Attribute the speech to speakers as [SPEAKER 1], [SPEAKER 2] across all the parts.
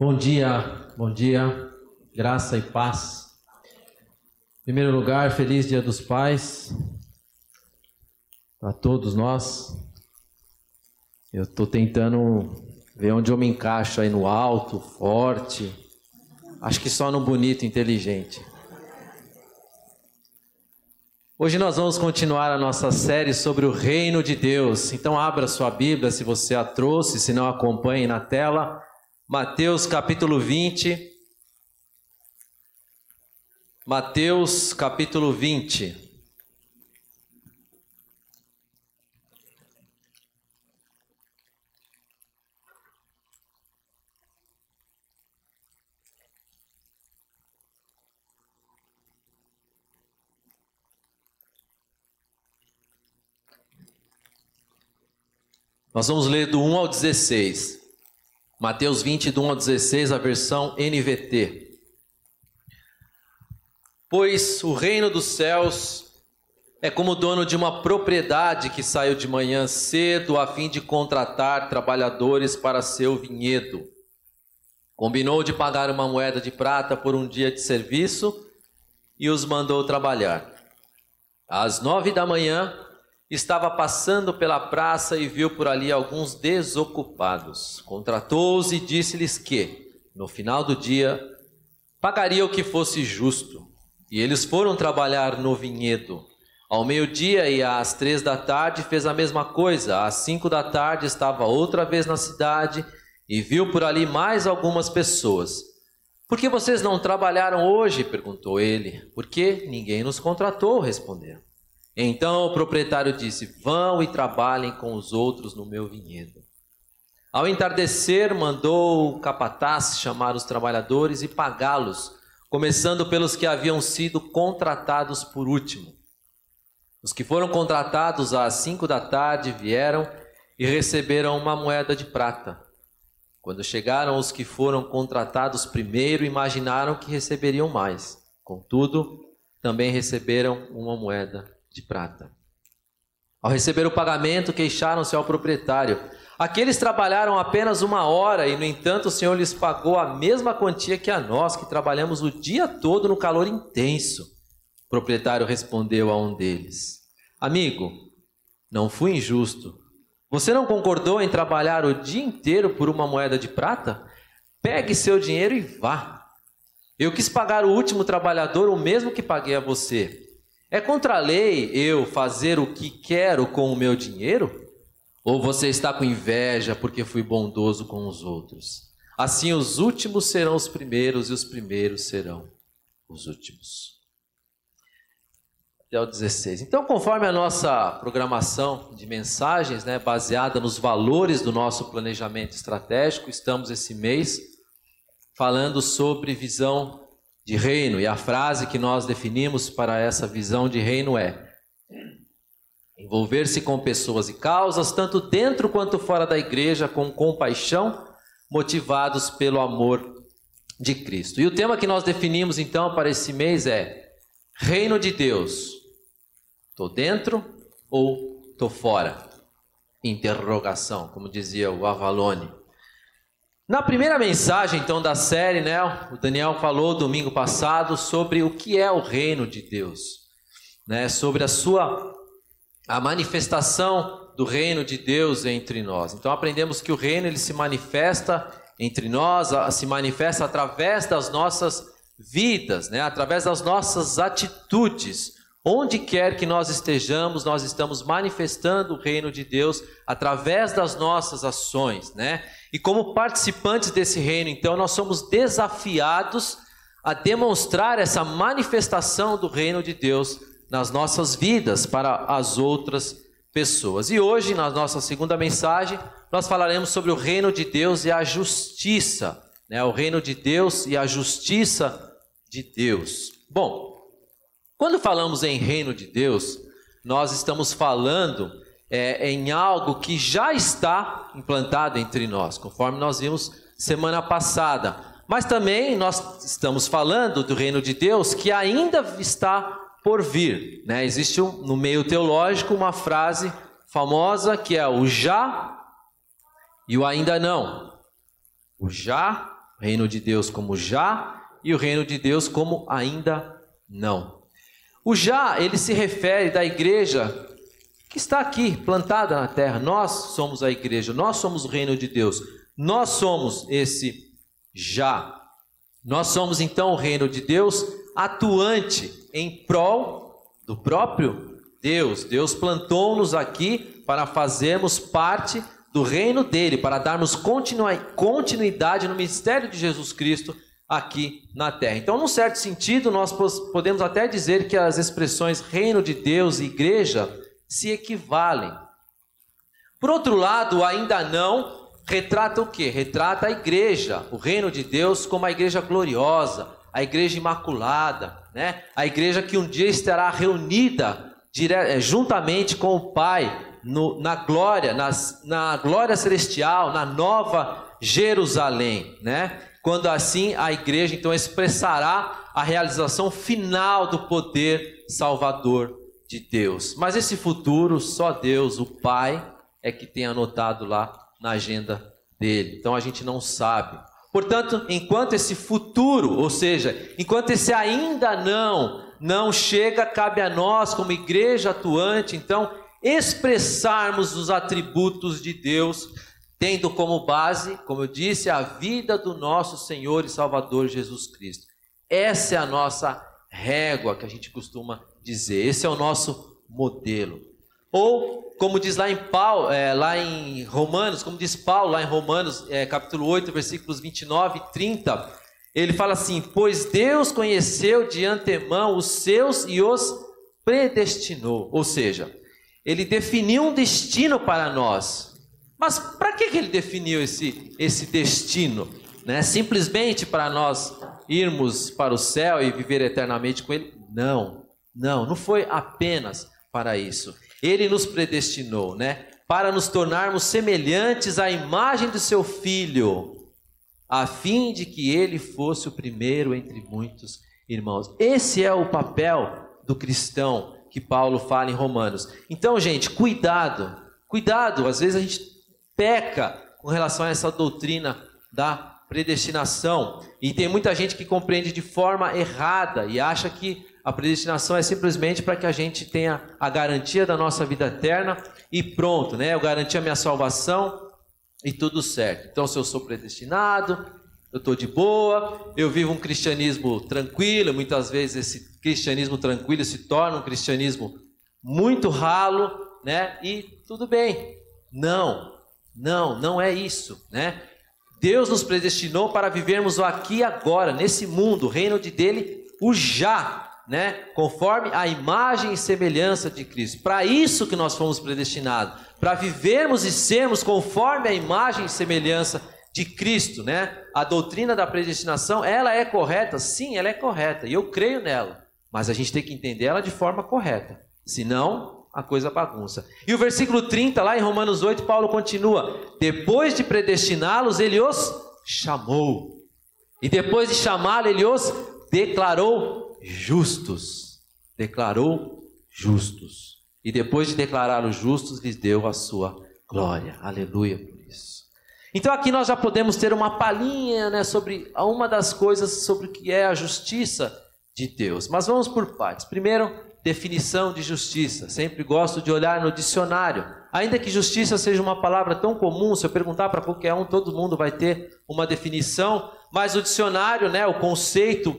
[SPEAKER 1] Bom dia, bom dia, graça e paz. Em primeiro lugar, feliz Dia dos Pais para todos nós. Eu estou tentando ver onde eu me encaixo aí no alto, forte. Acho que só no bonito, inteligente. Hoje nós vamos continuar a nossa série sobre o reino de Deus. Então abra sua Bíblia se você a trouxe, se não acompanhe na tela. Mateus capítulo 20. Mateus capítulo 20. Nós vamos ler do 1 ao 16. Mateus 20, do 1 ao 16, a versão NVT. Pois o reino dos céus é como o dono de uma propriedade que saiu de manhã cedo a fim de contratar trabalhadores para seu vinhedo. Combinou de pagar uma moeda de prata por um dia de serviço e os mandou trabalhar. Às nove da manhã, estava passando pela praça e viu por ali alguns desocupados. Contratou-os e disse-lhes que, no final do dia, pagaria o que fosse justo. E eles foram trabalhar no vinhedo. Ao meio-dia e às três da tarde fez a mesma coisa. Às cinco da tarde estava outra vez na cidade e viu por ali mais algumas pessoas. Por que vocês não trabalharam hoje? perguntou ele. Porque ninguém nos contratou, responderam. Então o proprietário disse: Vão e trabalhem com os outros no meu vinhedo. Ao entardecer, mandou o capataz chamar os trabalhadores e pagá-los, começando pelos que haviam sido contratados por último. Os que foram contratados às cinco da tarde vieram e receberam uma moeda de prata. Quando chegaram os que foram contratados primeiro, imaginaram que receberiam mais. Contudo, também receberam uma moeda de prata. Ao receber o pagamento, queixaram-se ao proprietário. Aqueles trabalharam apenas uma hora e, no entanto, o Senhor lhes pagou a mesma quantia que a nós, que trabalhamos o dia todo no calor intenso. O proprietário respondeu a um deles: Amigo, não fui injusto. Você não concordou em trabalhar o dia inteiro por uma moeda de prata? Pegue seu dinheiro e vá. Eu quis pagar o último trabalhador o mesmo que paguei a você. É contra a lei eu fazer o que quero com o meu dinheiro? Ou você está com inveja porque fui bondoso com os outros? Assim os últimos serão os primeiros e os primeiros serão os últimos. Até o 16. Então, conforme a nossa programação de mensagens, né, baseada nos valores do nosso planejamento estratégico, estamos esse mês falando sobre visão de reino. E a frase que nós definimos para essa visão de reino é: envolver-se com pessoas e causas, tanto dentro quanto fora da igreja, com compaixão, motivados pelo amor de Cristo. E o tema que nós definimos então para esse mês é: Reino de Deus. Estou dentro ou estou fora? Interrogação, como dizia o Avalone. Na primeira mensagem, então, da série, né, o Daniel falou domingo passado sobre o que é o reino de Deus, né, sobre a sua a manifestação do reino de Deus entre nós. Então aprendemos que o reino ele se manifesta entre nós, se manifesta através das nossas vidas, né, através das nossas atitudes. Onde quer que nós estejamos, nós estamos manifestando o reino de Deus através das nossas ações, né? E como participantes desse reino, então, nós somos desafiados a demonstrar essa manifestação do reino de Deus nas nossas vidas para as outras pessoas. E hoje, na nossa segunda mensagem, nós falaremos sobre o reino de Deus e a justiça, né? O reino de Deus e a justiça de Deus. Bom, quando falamos em reino de Deus, nós estamos falando é, em algo que já está implantado entre nós, conforme nós vimos semana passada. Mas também nós estamos falando do reino de Deus que ainda está por vir. Né? Existe um, no meio teológico uma frase famosa que é o já e o ainda não. O já reino de Deus como já e o reino de Deus como ainda não. O já, ele se refere da igreja que está aqui, plantada na terra. Nós somos a igreja, nós somos o reino de Deus. Nós somos esse já. Nós somos então o reino de Deus atuante em prol do próprio Deus. Deus plantou-nos aqui para fazermos parte do reino dele, para darmos continuidade no mistério de Jesus Cristo aqui na terra. Então, num certo sentido, nós podemos até dizer que as expressões reino de Deus e igreja se equivalem. Por outro lado, ainda não retrata o que? Retrata a igreja, o reino de Deus como a igreja gloriosa, a igreja imaculada, né? A igreja que um dia estará reunida dire... juntamente com o Pai no, na glória, nas, na glória celestial, na nova Jerusalém, né? Quando assim a igreja então expressará a realização final do poder salvador de Deus. Mas esse futuro só Deus, o Pai, é que tem anotado lá na agenda dele. Então a gente não sabe. Portanto, enquanto esse futuro, ou seja, enquanto esse ainda não não chega, cabe a nós como igreja atuante, então expressarmos os atributos de Deus, tendo como base, como eu disse, a vida do nosso Senhor e Salvador Jesus Cristo. Essa é a nossa régua que a gente costuma dizer. Esse é o nosso modelo. Ou, como diz lá em, Paulo, é, lá em Romanos, como diz Paulo lá em Romanos, é, capítulo 8, versículos 29 e 30, ele fala assim: Pois Deus conheceu de antemão os seus e os predestinou. Ou seja, ele definiu um destino para nós. Mas para que, que ele definiu esse, esse destino? Né? Simplesmente para nós irmos para o céu e viver eternamente com ele? Não, não, não foi apenas para isso. Ele nos predestinou, né? Para nos tornarmos semelhantes à imagem do seu filho, a fim de que ele fosse o primeiro entre muitos irmãos. Esse é o papel do cristão que Paulo fala em Romanos. Então, gente, cuidado, cuidado, às vezes a gente peca com relação a essa doutrina da predestinação. E tem muita gente que compreende de forma errada e acha que a predestinação é simplesmente para que a gente tenha a garantia da nossa vida eterna e pronto, né? Eu garanti a minha salvação e tudo certo. Então, se eu sou predestinado, eu estou de boa, eu vivo um cristianismo tranquilo. Muitas vezes esse cristianismo tranquilo se torna um cristianismo muito ralo, né? E tudo bem. Não, não, não é isso, né? Deus nos predestinou para vivermos o aqui e agora, nesse mundo, o reino de dele, o já, né? Conforme a imagem e semelhança de Cristo. Para isso que nós fomos predestinados, para vivermos e sermos conforme a imagem e semelhança de Cristo, né? A doutrina da predestinação, ela é correta? Sim, ela é correta, e eu creio nela. Mas a gente tem que entender ela de forma correta. Senão, a coisa bagunça. E o versículo 30, lá em Romanos 8, Paulo continua: Depois de predestiná-los, ele os chamou. E depois de chamá-lo, ele os declarou justos. Declarou justos. E depois de declará-los justos, lhes deu a sua glória. Aleluia por isso. Então aqui nós já podemos ter uma palhinha né, sobre uma das coisas sobre o que é a justiça de Deus. Mas vamos por partes. Primeiro, definição de justiça. Sempre gosto de olhar no dicionário. Ainda que justiça seja uma palavra tão comum, se eu perguntar para qualquer um, todo mundo vai ter uma definição. Mas o dicionário, né, o conceito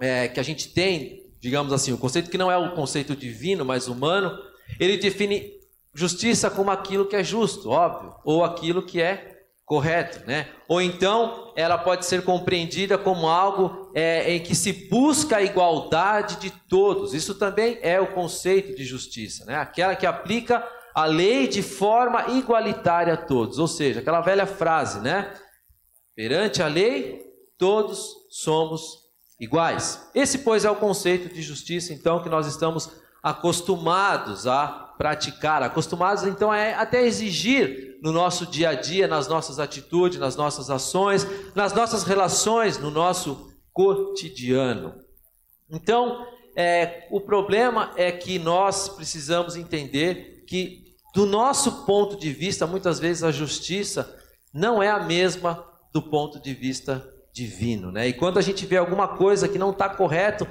[SPEAKER 1] é, que a gente tem, digamos assim, o conceito que não é o conceito divino, mas humano, ele define justiça como aquilo que é justo, óbvio, ou aquilo que é correto, né? Ou então ela pode ser compreendida como algo é, em que se busca a igualdade de todos. Isso também é o conceito de justiça, né? Aquela que aplica a lei de forma igualitária a todos. Ou seja, aquela velha frase, né? Perante a lei, todos somos iguais. Esse, pois, é o conceito de justiça, então, que nós estamos acostumados a praticar, acostumados, então, é até exigir no nosso dia a dia, nas nossas atitudes, nas nossas ações, nas nossas relações, no nosso cotidiano. Então, é, o problema é que nós precisamos entender que, do nosso ponto de vista, muitas vezes a justiça não é a mesma do ponto de vista divino, né? E quando a gente vê alguma coisa que não está correto,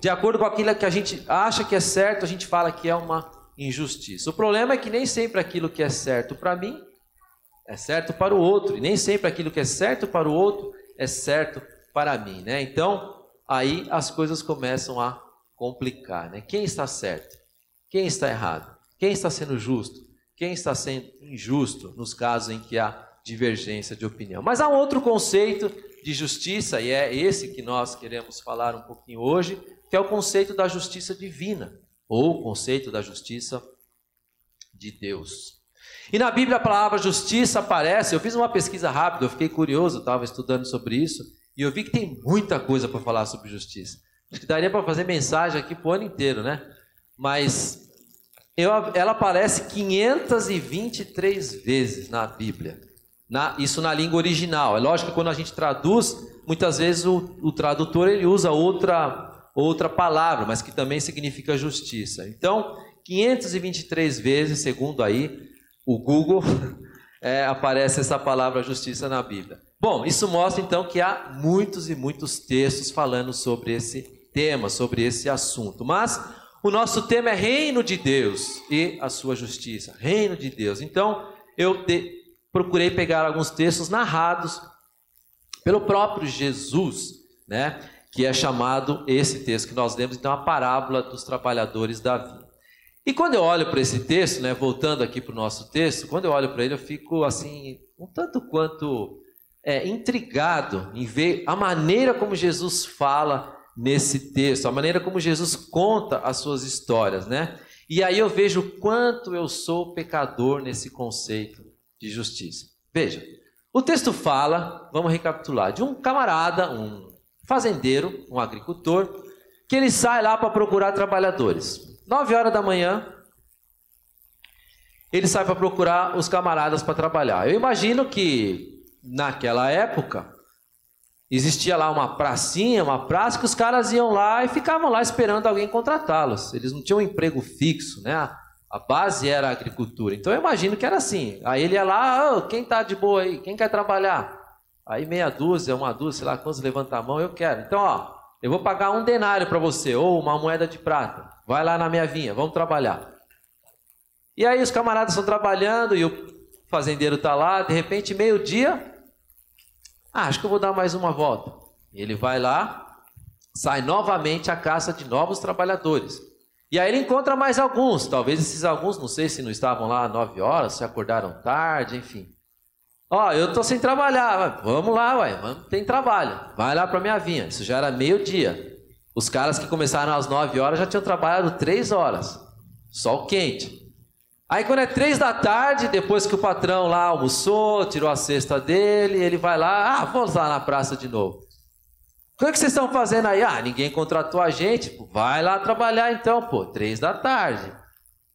[SPEAKER 1] de acordo com aquilo que a gente acha que é certo, a gente fala que é uma injustiça. O problema é que nem sempre aquilo que é certo para mim é certo para o outro, e nem sempre aquilo que é certo para o outro é certo para mim, né? Então, aí as coisas começam a complicar, né? Quem está certo? Quem está errado? Quem está sendo justo? Quem está sendo injusto nos casos em que há divergência de opinião? Mas há um outro conceito de justiça, e é esse que nós queremos falar um pouquinho hoje, que é o conceito da justiça divina, ou o conceito da justiça de Deus. E na Bíblia a palavra justiça aparece, eu fiz uma pesquisa rápida, eu fiquei curioso, estava estudando sobre isso, e eu vi que tem muita coisa para falar sobre justiça. Acho que daria para fazer mensagem aqui para o ano inteiro, né? Mas eu, ela aparece 523 vezes na Bíblia. Na, isso na língua original. É lógico que quando a gente traduz, muitas vezes o, o tradutor ele usa outra, outra palavra, mas que também significa justiça. Então, 523 vezes, segundo aí o Google, é, aparece essa palavra justiça na Bíblia. Bom, isso mostra então que há muitos e muitos textos falando sobre esse tema, sobre esse assunto. Mas o nosso tema é reino de Deus e a sua justiça. Reino de Deus. Então, eu te, procurei pegar alguns textos narrados pelo próprio Jesus, né? Que é chamado esse texto que nós lemos, então, a parábola dos trabalhadores da vida. E quando eu olho para esse texto, né, voltando aqui para o nosso texto, quando eu olho para ele, eu fico assim, um tanto quanto é, intrigado em ver a maneira como Jesus fala nesse texto, a maneira como Jesus conta as suas histórias, né? E aí eu vejo o quanto eu sou pecador nesse conceito de justiça. Veja, o texto fala, vamos recapitular, de um camarada, um fazendeiro, um agricultor, que ele sai lá para procurar trabalhadores. Nove horas da manhã, ele sai para procurar os camaradas para trabalhar. Eu imagino que naquela época Existia lá uma pracinha, uma praça que os caras iam lá e ficavam lá esperando alguém contratá-los. Eles não tinham um emprego fixo, né? A base era a agricultura. Então eu imagino que era assim. Aí ele ia lá, oh, quem está de boa aí? Quem quer trabalhar? Aí meia dúzia, uma dúzia, sei lá quantos levanta a mão, eu quero. Então, ó, eu vou pagar um denário para você, ou uma moeda de prata. Vai lá na minha vinha, vamos trabalhar. E aí os camaradas estão trabalhando e o fazendeiro está lá, de repente, meio-dia, ah, acho que eu vou dar mais uma volta. Ele vai lá, sai novamente à caça de novos trabalhadores. E aí ele encontra mais alguns. Talvez esses alguns, não sei se não estavam lá nove horas, se acordaram tarde, enfim. Ó, eu tô sem trabalhar. Vamos lá, ué, vamos, tem trabalho. Vai lá para minha vinha. Isso já era meio-dia. Os caras que começaram às nove horas já tinham trabalhado três horas. Sol quente. Aí quando é três da tarde, depois que o patrão lá almoçou, tirou a cesta dele, ele vai lá, ah, vamos lá na praça de novo. O que, que vocês estão fazendo aí? Ah, ninguém contratou a gente. vai lá trabalhar então, pô, três da tarde.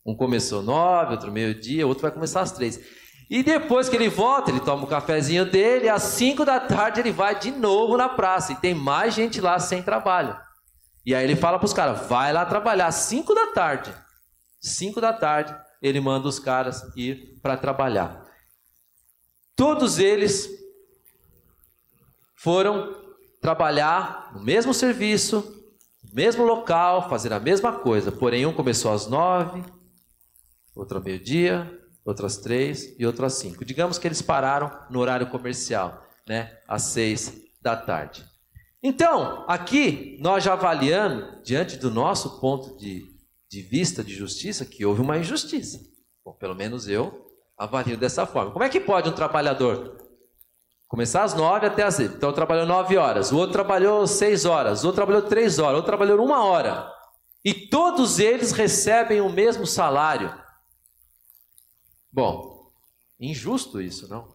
[SPEAKER 1] Um começou nove, outro meio-dia, outro vai começar às três. E depois que ele volta, ele toma o cafezinho dele, às cinco da tarde ele vai de novo na praça. E tem mais gente lá sem trabalho. E aí ele fala para os caras, vai lá trabalhar às cinco da tarde. Cinco da tarde, ele manda os caras ir para trabalhar. Todos eles foram trabalhar no mesmo serviço, no mesmo local, fazer a mesma coisa. Porém, um começou às nove, outro ao meio-dia, outro às três e outro às cinco. Digamos que eles pararam no horário comercial, né, às seis da tarde. Então, aqui nós já avaliamos, diante do nosso ponto de de vista de justiça que houve uma injustiça. Bom, pelo menos eu avalio dessa forma. Como é que pode um trabalhador começar às nove até às seis? Então trabalhou nove horas, o outro trabalhou seis horas, o outro trabalhou três horas, o outro trabalhou uma hora. E todos eles recebem o mesmo salário. Bom, injusto isso, não?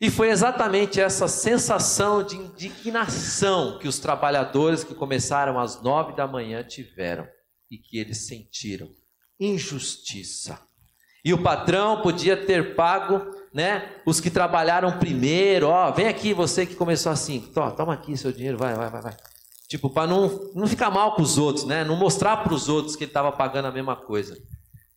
[SPEAKER 1] E foi exatamente essa sensação de indignação que os trabalhadores que começaram às nove da manhã tiveram e que eles sentiram. Injustiça. E o patrão podia ter pago, né, os que trabalharam primeiro, ó, vem aqui você que começou assim, toma, aqui seu dinheiro, vai, vai, vai, vai. Tipo, para não, não ficar mal com os outros, né, não mostrar para os outros que ele estava pagando a mesma coisa.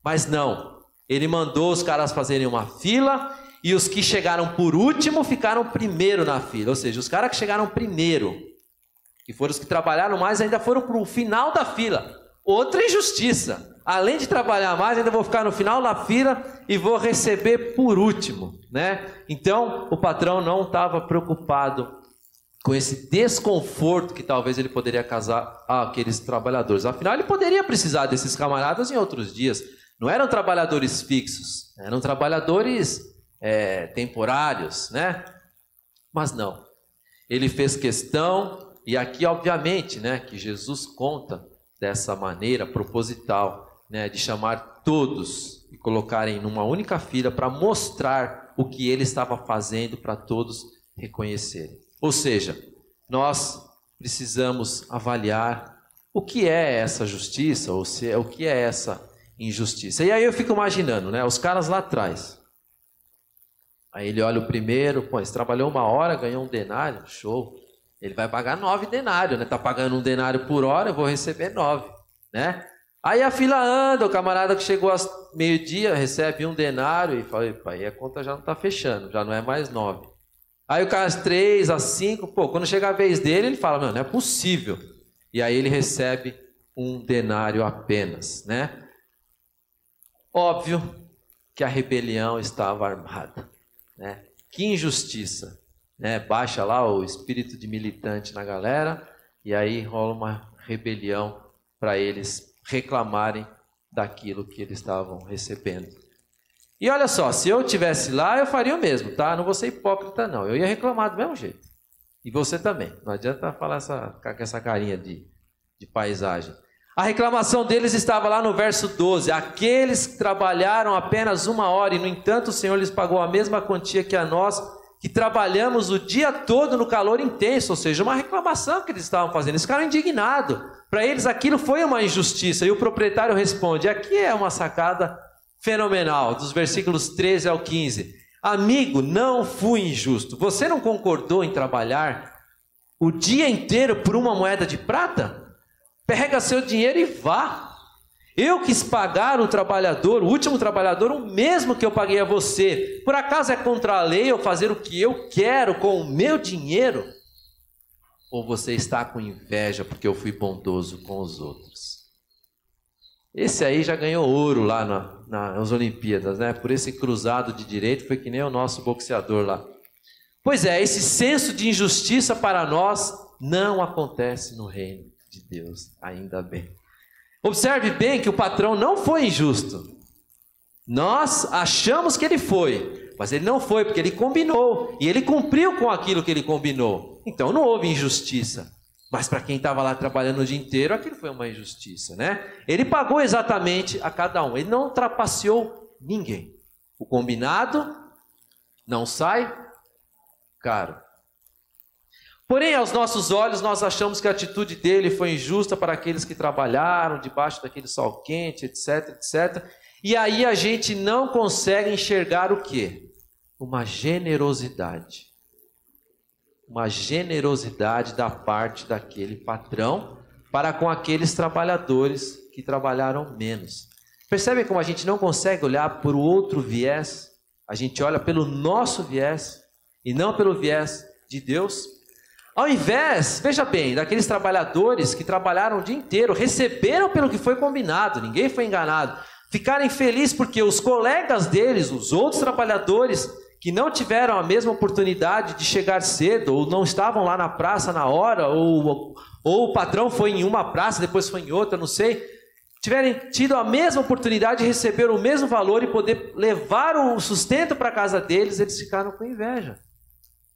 [SPEAKER 1] Mas não, ele mandou os caras fazerem uma fila e os que chegaram por último ficaram primeiro na fila. Ou seja, os caras que chegaram primeiro, que foram os que trabalharam mais, ainda foram para o final da fila. Outra injustiça. Além de trabalhar mais, ainda vou ficar no final da fila e vou receber por último, né? Então, o patrão não estava preocupado com esse desconforto que talvez ele poderia causar àqueles trabalhadores. Afinal, ele poderia precisar desses camaradas em outros dias. Não eram trabalhadores fixos, eram trabalhadores é, temporários, né? Mas não. Ele fez questão, e aqui, obviamente, né, que Jesus conta dessa maneira proposital, né, de chamar todos e colocarem numa única fila para mostrar o que ele estava fazendo para todos reconhecerem. Ou seja, nós precisamos avaliar o que é essa justiça ou se é o que é essa injustiça. E aí eu fico imaginando, né, os caras lá atrás. Aí ele olha o primeiro, pô, ele trabalhou uma hora, ganhou um denário, show. Ele vai pagar nove denários, né? Tá pagando um denário por hora, eu vou receber nove, né? Aí a fila anda, o camarada que chegou às meio-dia recebe um denário e fala, aí a conta já não tá fechando, já não é mais nove. Aí o cara às três, às cinco, pô, quando chega a vez dele, ele fala, não, não é possível. E aí ele recebe um denário apenas, né? Óbvio que a rebelião estava armada, né? Que injustiça né, baixa lá o espírito de militante na galera e aí rola uma rebelião para eles reclamarem daquilo que eles estavam recebendo. E olha só, se eu tivesse lá, eu faria o mesmo, tá? Não vou ser hipócrita, não. Eu ia reclamar do mesmo jeito. E você também. Não adianta falar essa, com essa carinha de, de paisagem. A reclamação deles estava lá no verso 12: Aqueles que trabalharam apenas uma hora, e no entanto o Senhor lhes pagou a mesma quantia que a nós, que trabalhamos o dia todo no calor intenso, ou seja, uma reclamação que eles estavam fazendo. Eles ficaram indignados. Para eles aquilo foi uma injustiça. E o proprietário responde: aqui é uma sacada fenomenal, dos versículos 13 ao 15. Amigo, não fui injusto. Você não concordou em trabalhar o dia inteiro por uma moeda de prata? Pega seu dinheiro e vá. Eu quis pagar o trabalhador, o último trabalhador, o mesmo que eu paguei a você. Por acaso é contra a lei eu fazer o que eu quero com o meu dinheiro? Ou você está com inveja porque eu fui bondoso com os outros? Esse aí já ganhou ouro lá na, nas Olimpíadas, né? Por esse cruzado de direito, foi que nem o nosso boxeador lá. Pois é, esse senso de injustiça para nós não acontece no reino de Deus, ainda bem. Observe bem que o patrão não foi injusto. Nós achamos que ele foi, mas ele não foi, porque ele combinou e ele cumpriu com aquilo que ele combinou. Então não houve injustiça. Mas para quem estava lá trabalhando o dia inteiro, aquilo foi uma injustiça, né? Ele pagou exatamente a cada um, ele não trapaceou ninguém. O combinado não sai caro. Porém, aos nossos olhos, nós achamos que a atitude dele foi injusta para aqueles que trabalharam debaixo daquele sol quente, etc, etc. E aí a gente não consegue enxergar o que? Uma generosidade. Uma generosidade da parte daquele patrão para com aqueles trabalhadores que trabalharam menos. Percebem como a gente não consegue olhar por outro viés? A gente olha pelo nosso viés e não pelo viés de Deus? Ao invés, veja bem, daqueles trabalhadores que trabalharam o dia inteiro, receberam pelo que foi combinado, ninguém foi enganado, ficarem felizes porque os colegas deles, os outros trabalhadores que não tiveram a mesma oportunidade de chegar cedo, ou não estavam lá na praça na hora, ou, ou o patrão foi em uma praça, depois foi em outra, não sei, tiverem tido a mesma oportunidade de receber o mesmo valor e poder levar o sustento para casa deles, eles ficaram com inveja.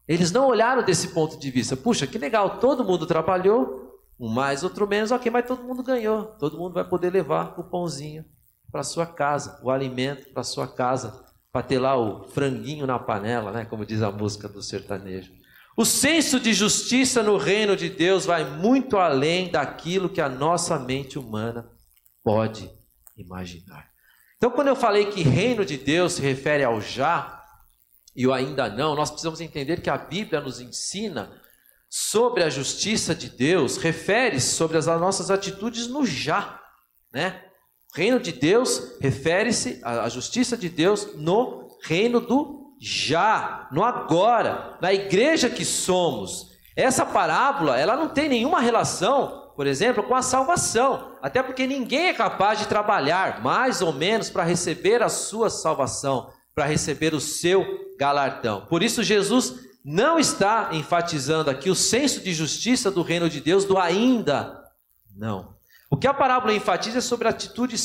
[SPEAKER 1] Eles não olharam desse ponto de vista. Puxa, que legal, todo mundo trabalhou, um mais, outro menos, ok, mas todo mundo ganhou. Todo mundo vai poder levar o pãozinho para sua casa, o alimento para sua casa, para ter lá o franguinho na panela, né? Como diz a música do sertanejo. O senso de justiça no reino de Deus vai muito além daquilo que a nossa mente humana pode imaginar. Então, quando eu falei que reino de Deus se refere ao já, e o ainda não, nós precisamos entender que a Bíblia nos ensina sobre a justiça de Deus, refere-se sobre as nossas atitudes no já, né? O reino de Deus refere-se à justiça de Deus no reino do já, no agora, na igreja que somos. Essa parábola, ela não tem nenhuma relação, por exemplo, com a salvação, até porque ninguém é capaz de trabalhar mais ou menos para receber a sua salvação, para receber o seu galardão. Por isso Jesus não está enfatizando aqui o senso de justiça do reino de Deus do ainda não. O que a parábola enfatiza é sobre a atitude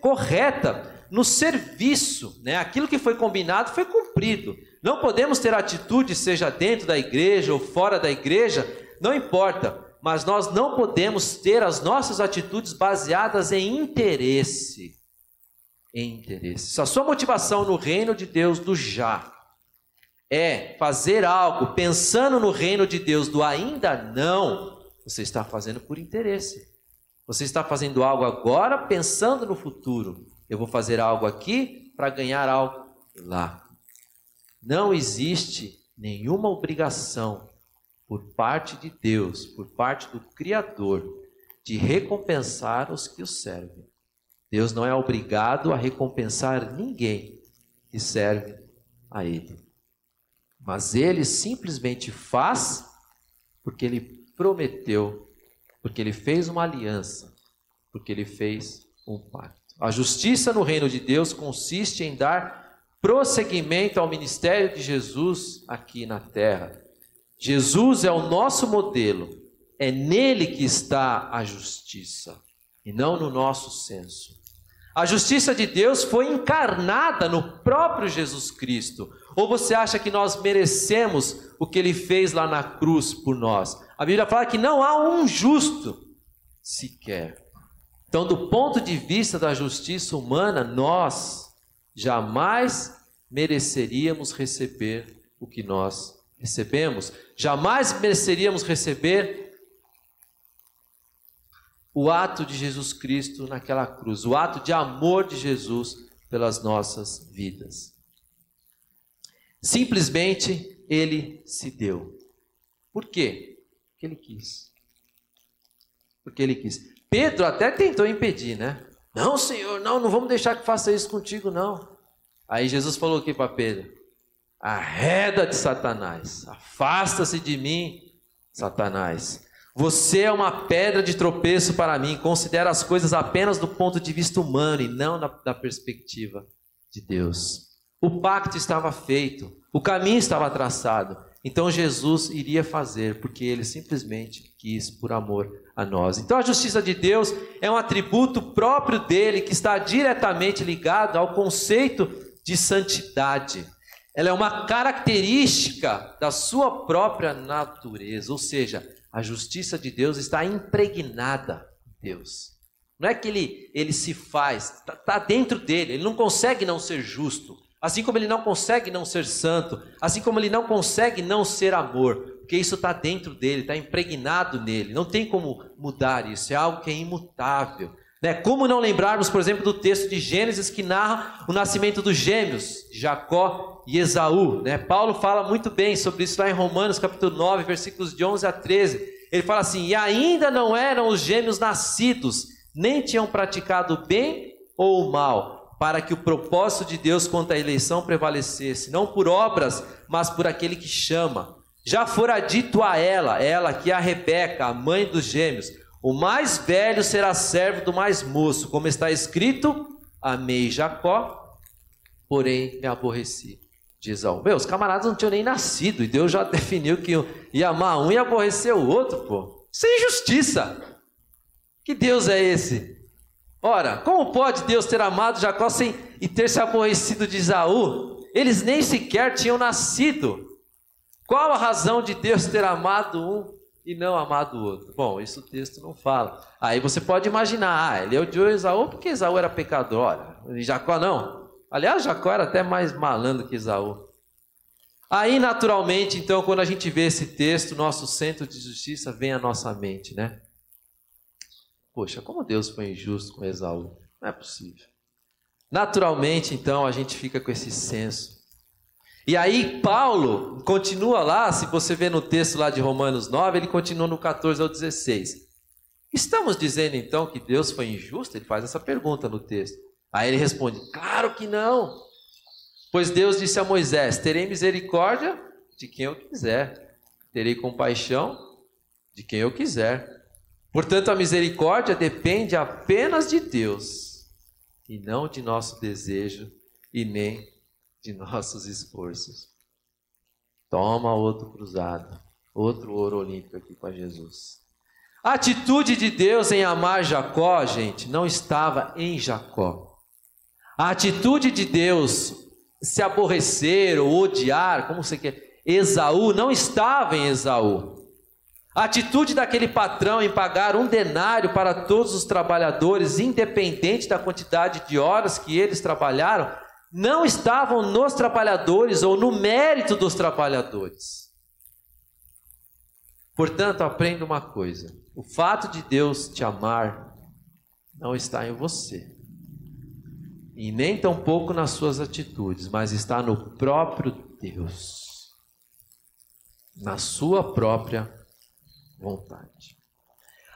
[SPEAKER 1] correta no serviço, né? Aquilo que foi combinado foi cumprido. Não podemos ter atitude, seja dentro da igreja ou fora da igreja, não importa, mas nós não podemos ter as nossas atitudes baseadas em interesse. Em interesse. Se a sua motivação no reino de Deus do já é fazer algo pensando no reino de Deus do ainda não, você está fazendo por interesse. Você está fazendo algo agora pensando no futuro. Eu vou fazer algo aqui para ganhar algo lá. Não existe nenhuma obrigação por parte de Deus, por parte do Criador, de recompensar os que o servem. Deus não é obrigado a recompensar ninguém que serve a Ele. Mas Ele simplesmente faz porque Ele prometeu, porque Ele fez uma aliança, porque Ele fez um pacto. A justiça no reino de Deus consiste em dar prosseguimento ao ministério de Jesus aqui na terra. Jesus é o nosso modelo, é nele que está a justiça, e não no nosso senso. A justiça de Deus foi encarnada no próprio Jesus Cristo. Ou você acha que nós merecemos o que ele fez lá na cruz por nós? A Bíblia fala que não há um justo sequer. Então, do ponto de vista da justiça humana, nós jamais mereceríamos receber o que nós recebemos, jamais mereceríamos receber o ato de Jesus Cristo naquela cruz, o ato de amor de Jesus pelas nossas vidas. Simplesmente ele se deu. Por quê? Porque ele quis. Porque ele quis. Pedro até tentou impedir, né? Não, Senhor, não, não vamos deixar que faça isso contigo, não. Aí Jesus falou aqui para Pedro: arreda de Satanás, afasta-se de mim, Satanás. Você é uma pedra de tropeço para mim, considera as coisas apenas do ponto de vista humano e não da, da perspectiva de Deus. O pacto estava feito, o caminho estava traçado, então Jesus iria fazer, porque ele simplesmente quis por amor a nós. Então a justiça de Deus é um atributo próprio dele que está diretamente ligado ao conceito de santidade. Ela é uma característica da sua própria natureza, ou seja, a justiça de Deus está impregnada em Deus. Não é que ele, ele se faz, está tá dentro dele, ele não consegue não ser justo, assim como ele não consegue não ser santo, assim como ele não consegue não ser amor porque isso está dentro dele, está impregnado nele, não tem como mudar isso, é algo que é imutável. Né? Como não lembrarmos, por exemplo, do texto de Gênesis que narra o nascimento dos gêmeos, Jacó e Esaú. Né? Paulo fala muito bem sobre isso lá em Romanos capítulo 9, versículos de 11 a 13. Ele fala assim: E ainda não eram os gêmeos nascidos, nem tinham praticado o bem ou o mal, para que o propósito de Deus quanto à eleição prevalecesse, não por obras, mas por aquele que chama. Já fora dito a ela, ela que é a Rebeca, a mãe dos gêmeos, o mais velho será servo do mais moço, como está escrito: Amei Jacó, porém me aborreci de Esaú. Meu, os camaradas não tinham nem nascido, e Deus já definiu que ia amar um e aborrecer o outro, pô. Sem é justiça. Que Deus é esse? Ora, como pode Deus ter amado Jacó sem, e ter se aborrecido de Esaú? Eles nem sequer tinham nascido. Qual a razão de Deus ter amado um e não amado o outro? Bom, isso o texto não fala. Aí você pode imaginar, ah, ele odiou Esaú porque Esaú era pecador. E Jacó não. Aliás, Jacó era até mais malandro que Esaú. Aí, naturalmente, então, quando a gente vê esse texto, nosso centro de justiça vem à nossa mente, né? Poxa, como Deus foi injusto com Esaú? Não é possível. Naturalmente, então, a gente fica com esse senso e aí Paulo continua lá, se você vê no texto lá de Romanos 9, ele continua no 14 ao 16. Estamos dizendo então que Deus foi injusto? Ele faz essa pergunta no texto. Aí ele responde: Claro que não. Pois Deus disse a Moisés: Terei misericórdia de quem eu quiser, terei compaixão de quem eu quiser. Portanto, a misericórdia depende apenas de Deus e não de nosso desejo e nem de nossos esforços. Toma outro cruzado, outro ouro olímpico aqui para Jesus. A atitude de Deus em amar Jacó, gente, não estava em Jacó. A atitude de Deus se aborrecer ou odiar, como você quer, Esaú, não estava em Esaú. A atitude daquele patrão em pagar um denário para todos os trabalhadores, independente da quantidade de horas que eles trabalharam, não estavam nos trabalhadores ou no mérito dos trabalhadores. Portanto, aprenda uma coisa: o fato de Deus te amar não está em você, e nem tampouco nas suas atitudes, mas está no próprio Deus, na sua própria vontade.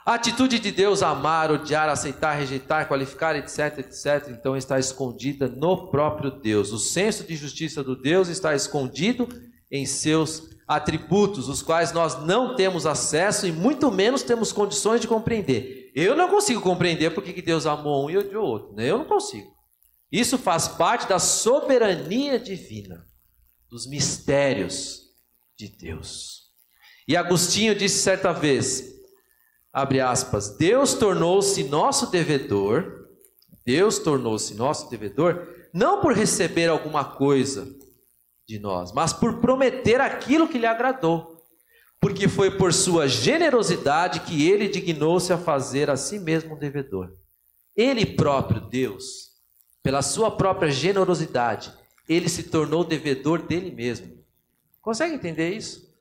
[SPEAKER 1] A atitude de Deus amar, odiar, aceitar, rejeitar, qualificar, etc, etc, então está escondida no próprio Deus. O senso de justiça do Deus está escondido em seus atributos, os quais nós não temos acesso e muito menos temos condições de compreender. Eu não consigo compreender porque que Deus amou um e odiou outro, né? eu não consigo. Isso faz parte da soberania divina, dos mistérios de Deus. E Agostinho disse certa vez, abre aspas, Deus tornou-se nosso devedor, Deus tornou-se nosso devedor, não por receber alguma coisa, de nós, mas por prometer aquilo que lhe agradou. Porque foi por sua generosidade que ele dignou-se a fazer a si mesmo um devedor. Ele próprio, Deus, pela sua própria generosidade, ele se tornou devedor dele mesmo. Consegue entender isso?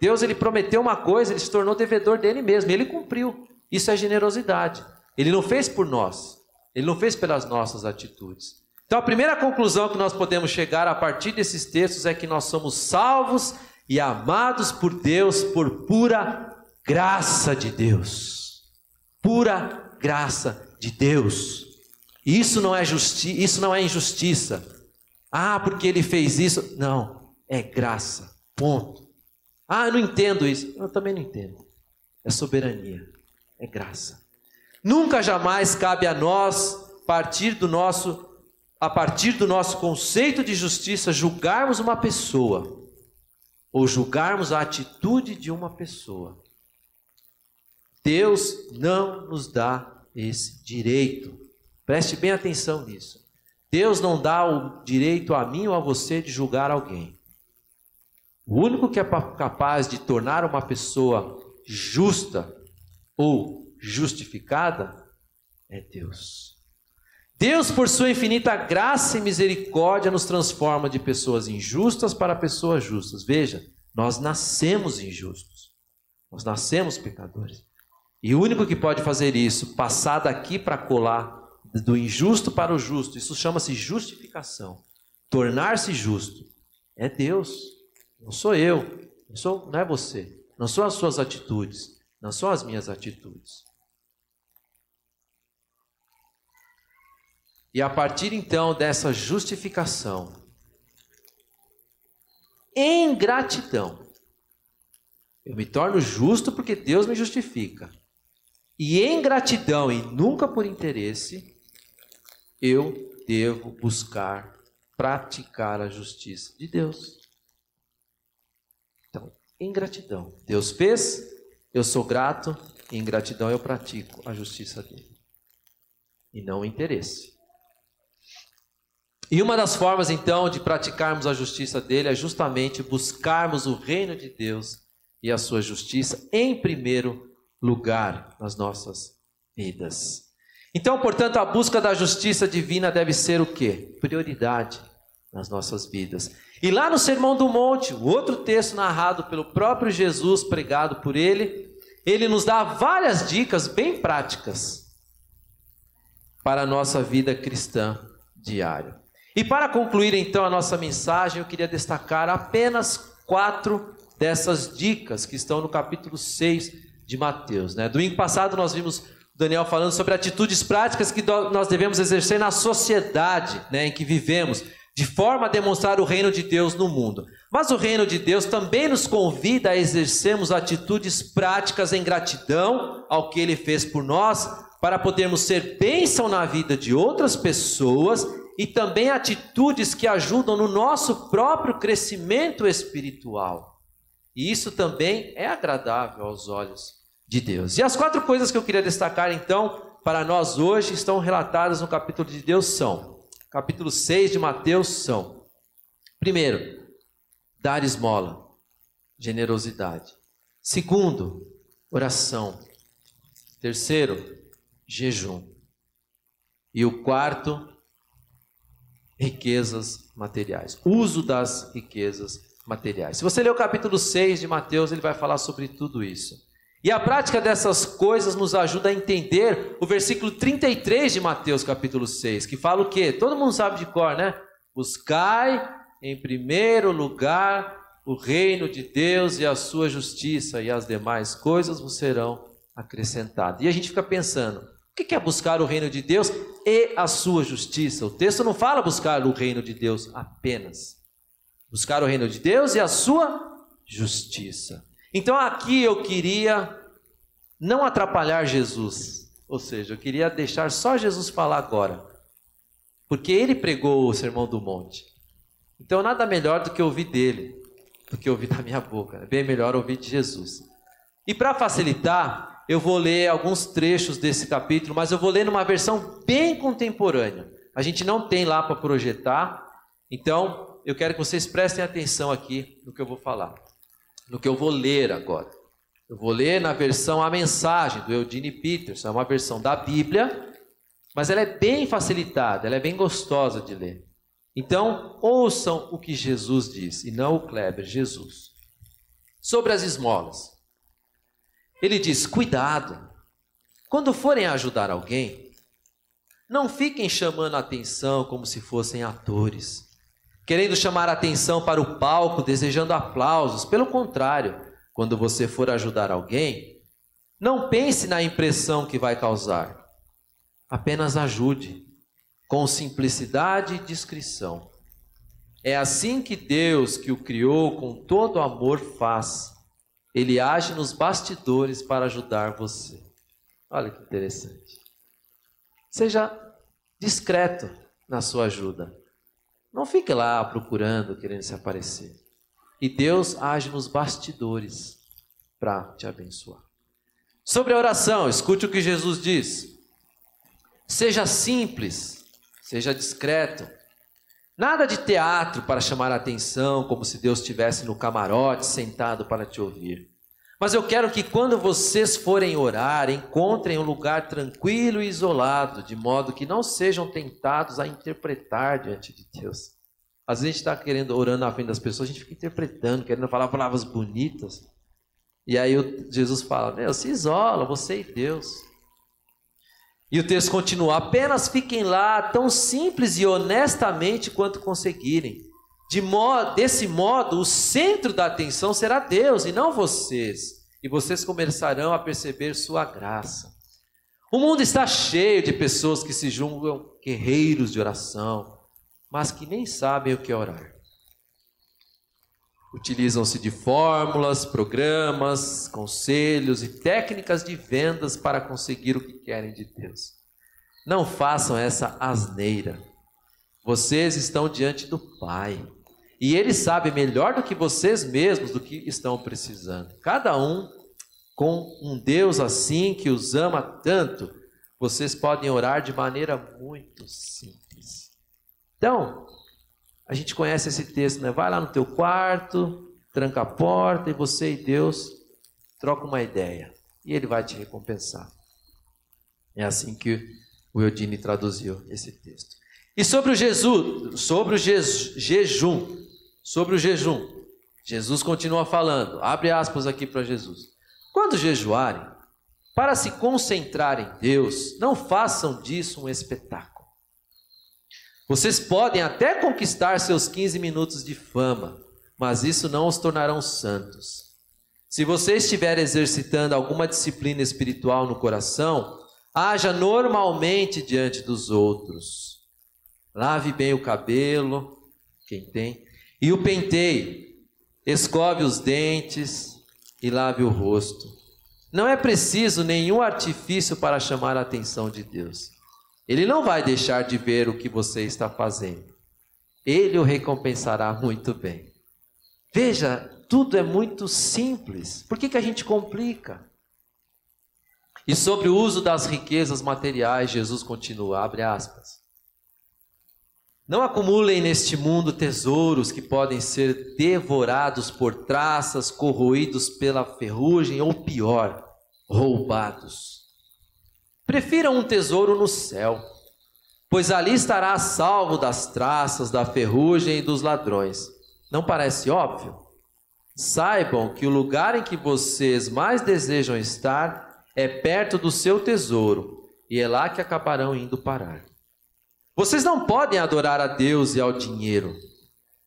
[SPEAKER 1] Deus ele prometeu uma coisa, ele se tornou devedor dele mesmo, ele cumpriu. Isso é generosidade. Ele não fez por nós, ele não fez pelas nossas atitudes. Então, a primeira conclusão que nós podemos chegar a partir desses textos é que nós somos salvos e amados por Deus por pura graça de Deus. Pura graça de Deus. Isso não é justi isso não é injustiça. Ah, porque ele fez isso. Não, é graça. Ponto. Ah, eu não entendo isso. Eu também não entendo. É soberania. É graça. Nunca jamais cabe a nós partir do nosso a partir do nosso conceito de justiça, julgarmos uma pessoa ou julgarmos a atitude de uma pessoa. Deus não nos dá esse direito. Preste bem atenção nisso. Deus não dá o direito a mim ou a você de julgar alguém. O único que é capaz de tornar uma pessoa justa ou justificada é Deus. Deus, por sua infinita graça e misericórdia, nos transforma de pessoas injustas para pessoas justas. Veja, nós nascemos injustos. Nós nascemos pecadores. E o único que pode fazer isso, passar daqui para colar, do injusto para o justo, isso chama-se justificação. Tornar-se justo é Deus. Não sou eu, não, sou, não é você, não são as suas atitudes, não são as minhas atitudes. E a partir então dessa justificação, em gratidão, eu me torno justo porque Deus me justifica. E em gratidão e nunca por interesse, eu devo buscar praticar a justiça de Deus. Em gratidão. Deus fez, eu sou grato, e em gratidão eu pratico a justiça dele. E não o interesse. E uma das formas, então, de praticarmos a justiça dele é justamente buscarmos o reino de Deus e a sua justiça em primeiro lugar nas nossas vidas. Então, portanto, a busca da justiça divina deve ser o quê? Prioridade nas nossas vidas. E lá no Sermão do Monte, outro texto narrado pelo próprio Jesus, pregado por ele, ele nos dá várias dicas bem práticas para a nossa vida cristã diária. E para concluir então a nossa mensagem, eu queria destacar apenas quatro dessas dicas que estão no capítulo 6 de Mateus. Né? Domingo passado nós vimos Daniel falando sobre atitudes práticas que nós devemos exercer na sociedade né, em que vivemos. De forma a demonstrar o reino de Deus no mundo. Mas o reino de Deus também nos convida a exercermos atitudes práticas em gratidão ao que ele fez por nós, para podermos ser bênção na vida de outras pessoas e também atitudes que ajudam no nosso próprio crescimento espiritual. E isso também é agradável aos olhos de Deus. E as quatro coisas que eu queria destacar então para nós hoje estão relatadas no capítulo de Deus são, capítulo 6 de Mateus são. Primeiro, dar esmola, generosidade. Segundo, oração. Terceiro, jejum. E o quarto, riquezas materiais. Uso das riquezas materiais. Se você ler o capítulo 6 de Mateus, ele vai falar sobre tudo isso. E a prática dessas coisas nos ajuda a entender o versículo 33 de Mateus, capítulo 6, que fala o quê? Todo mundo sabe de cor, né? Buscai em primeiro lugar o reino de Deus e a sua justiça, e as demais coisas vos serão acrescentadas. E a gente fica pensando, o que é buscar o reino de Deus e a sua justiça? O texto não fala buscar o reino de Deus apenas. Buscar o reino de Deus e a sua justiça. Então aqui eu queria não atrapalhar Jesus, ou seja, eu queria deixar só Jesus falar agora, porque ele pregou o sermão do monte. Então nada melhor do que ouvir dele, do que ouvir da minha boca. É bem melhor ouvir de Jesus. E para facilitar, eu vou ler alguns trechos desse capítulo, mas eu vou ler numa versão bem contemporânea. A gente não tem lá para projetar, então eu quero que vocês prestem atenção aqui no que eu vou falar no que eu vou ler agora. Eu vou ler na versão A Mensagem, do Eugene Peterson, é uma versão da Bíblia, mas ela é bem facilitada, ela é bem gostosa de ler. Então, ouçam o que Jesus diz, e não o Kleber, Jesus. Sobre as esmolas. Ele diz: cuidado, quando forem ajudar alguém, não fiquem chamando a atenção como se fossem atores querendo chamar atenção para o palco, desejando aplausos. Pelo contrário, quando você for ajudar alguém, não pense na impressão que vai causar. Apenas ajude, com simplicidade e discrição. É assim que Deus, que o criou com todo amor, faz. Ele age nos bastidores para ajudar você. Olha que interessante. Seja discreto na sua ajuda. Não fique lá procurando, querendo se aparecer. E Deus age nos bastidores para te abençoar. Sobre a oração, escute o que Jesus diz. Seja simples, seja discreto. Nada de teatro para chamar a atenção, como se Deus estivesse no camarote sentado para te ouvir. Mas eu quero que quando vocês forem orar, encontrem um lugar tranquilo e isolado, de modo que não sejam tentados a interpretar diante de Deus. Às vezes a gente está querendo, orando na frente das pessoas, a gente fica interpretando, querendo falar palavras bonitas. E aí Jesus fala: Meu, se isola, você e Deus. E o texto continua: apenas fiquem lá tão simples e honestamente quanto conseguirem de modo, desse modo, o centro da atenção será Deus e não vocês. E vocês começarão a perceber sua graça. O mundo está cheio de pessoas que se julgam guerreiros de oração, mas que nem sabem o que é orar. Utilizam-se de fórmulas, programas, conselhos e técnicas de vendas para conseguir o que querem de Deus. Não façam essa asneira. Vocês estão diante do Pai. E Ele sabe melhor do que vocês mesmos do que estão precisando. Cada um com um Deus assim que os ama tanto, vocês podem orar de maneira muito simples. Então, a gente conhece esse texto, né? Vai lá no teu quarto, tranca a porta e você e Deus troca uma ideia. E Ele vai te recompensar. É assim que o Eudine traduziu esse texto. E sobre o Jesus, sobre o jejum, sobre o jejum, Jesus continua falando, abre aspas aqui para Jesus. Quando jejuarem, para se concentrar em Deus, não façam disso um espetáculo. Vocês podem até conquistar seus 15 minutos de fama, mas isso não os tornarão santos. Se você estiver exercitando alguma disciplina espiritual no coração, haja normalmente diante dos outros. Lave bem o cabelo, Quem tem? E o penteie, escove os dentes e lave o rosto. Não é preciso nenhum artifício para chamar a atenção de Deus. Ele não vai deixar de ver o que você está fazendo. Ele o recompensará muito bem. Veja, tudo é muito simples. Por que, que a gente complica? E sobre o uso das riquezas materiais, Jesus continua, abre aspas. Não acumulem neste mundo tesouros que podem ser devorados por traças, corroídos pela ferrugem ou pior, roubados. Prefiram um tesouro no céu, pois ali estará salvo das traças, da ferrugem e dos ladrões. Não parece óbvio? Saibam que o lugar em que vocês mais desejam estar é perto do seu tesouro, e é lá que acabarão indo parar. Vocês não podem adorar a Deus e ao dinheiro.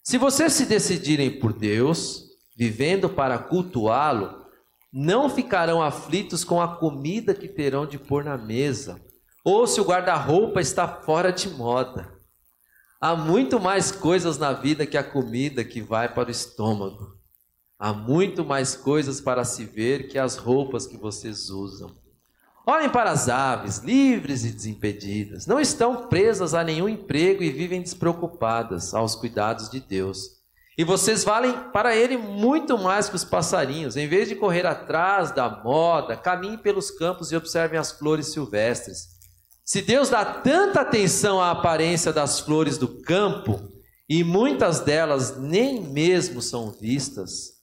[SPEAKER 1] Se vocês se decidirem por Deus, vivendo para cultuá-lo, não ficarão aflitos com a comida que terão de pôr na mesa, ou se o guarda-roupa está fora de moda. Há muito mais coisas na vida que a comida que vai para o estômago. Há muito mais coisas para se ver que as roupas que vocês usam. Olhem para as aves, livres e desimpedidas. Não estão presas a nenhum emprego e vivem despreocupadas aos cuidados de Deus. E vocês valem para Ele muito mais que os passarinhos. Em vez de correr atrás da moda, caminhem pelos campos e observem as flores silvestres. Se Deus dá tanta atenção à aparência das flores do campo, e muitas delas nem mesmo são vistas,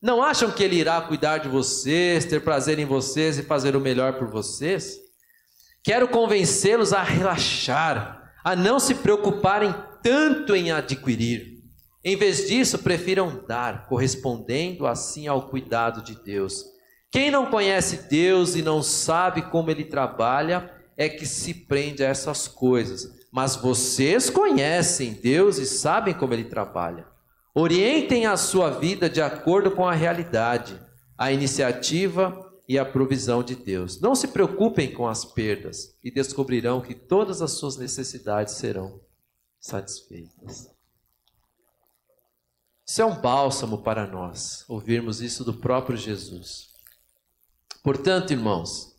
[SPEAKER 1] não acham que Ele irá cuidar de vocês, ter prazer em vocês e fazer o melhor por vocês? Quero convencê-los a relaxar, a não se preocuparem tanto em adquirir. Em vez disso, prefiram dar, correspondendo assim ao cuidado de Deus. Quem não conhece Deus e não sabe como Ele trabalha, é que se prende a essas coisas. Mas vocês conhecem Deus e sabem como Ele trabalha. Orientem a sua vida de acordo com a realidade, a iniciativa e a provisão de Deus. Não se preocupem com as perdas e descobrirão que todas as suas necessidades serão satisfeitas. Isso é um bálsamo para nós, ouvirmos isso do próprio Jesus. Portanto, irmãos,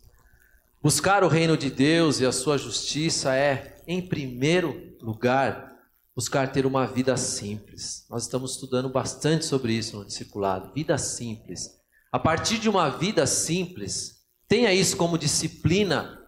[SPEAKER 1] buscar o reino de Deus e a sua justiça é, em primeiro lugar, buscar ter uma vida simples. Nós estamos estudando bastante sobre isso no discipulado. Vida simples. A partir de uma vida simples, tenha isso como disciplina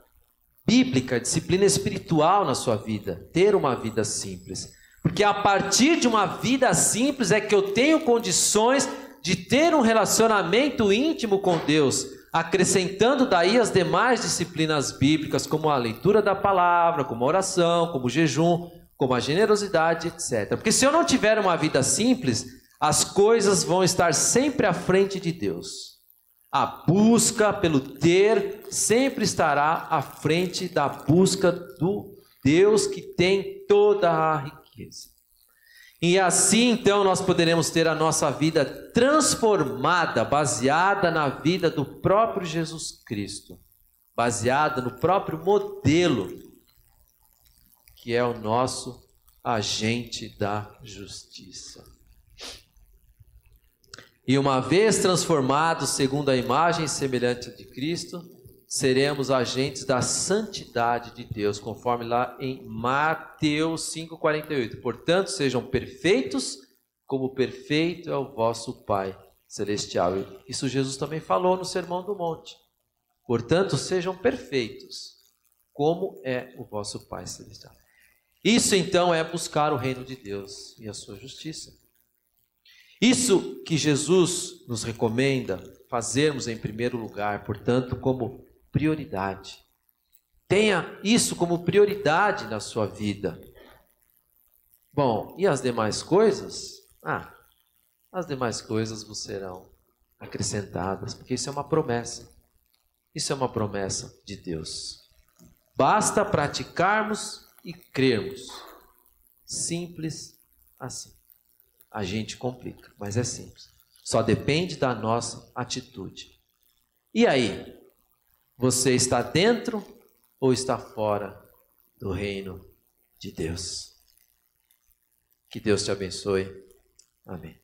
[SPEAKER 1] bíblica, disciplina espiritual na sua vida. Ter uma vida simples. Porque a partir de uma vida simples é que eu tenho condições de ter um relacionamento íntimo com Deus, acrescentando daí as demais disciplinas bíblicas, como a leitura da palavra, como a oração, como o jejum, como a generosidade, etc. Porque se eu não tiver uma vida simples, as coisas vão estar sempre à frente de Deus. A busca pelo ter sempre estará à frente da busca do Deus que tem toda a riqueza. E assim então nós poderemos ter a nossa vida transformada, baseada na vida do próprio Jesus Cristo, baseada no próprio modelo que é o nosso agente da justiça. E uma vez transformados segundo a imagem semelhante de Cristo, seremos agentes da santidade de Deus, conforme lá em Mateus 5:48. Portanto, sejam perfeitos, como perfeito é o vosso Pai celestial. Isso Jesus também falou no Sermão do Monte. Portanto, sejam perfeitos, como é o vosso Pai celestial. Isso então é buscar o reino de Deus e a sua justiça. Isso que Jesus nos recomenda fazermos em primeiro lugar, portanto, como prioridade. Tenha isso como prioridade na sua vida. Bom, e as demais coisas? Ah, as demais coisas vos serão acrescentadas, porque isso é uma promessa. Isso é uma promessa de Deus. Basta praticarmos e crermos. Simples assim. A gente complica, mas é simples. Só depende da nossa atitude. E aí? Você está dentro ou está fora do reino de Deus? Que Deus te abençoe. Amém.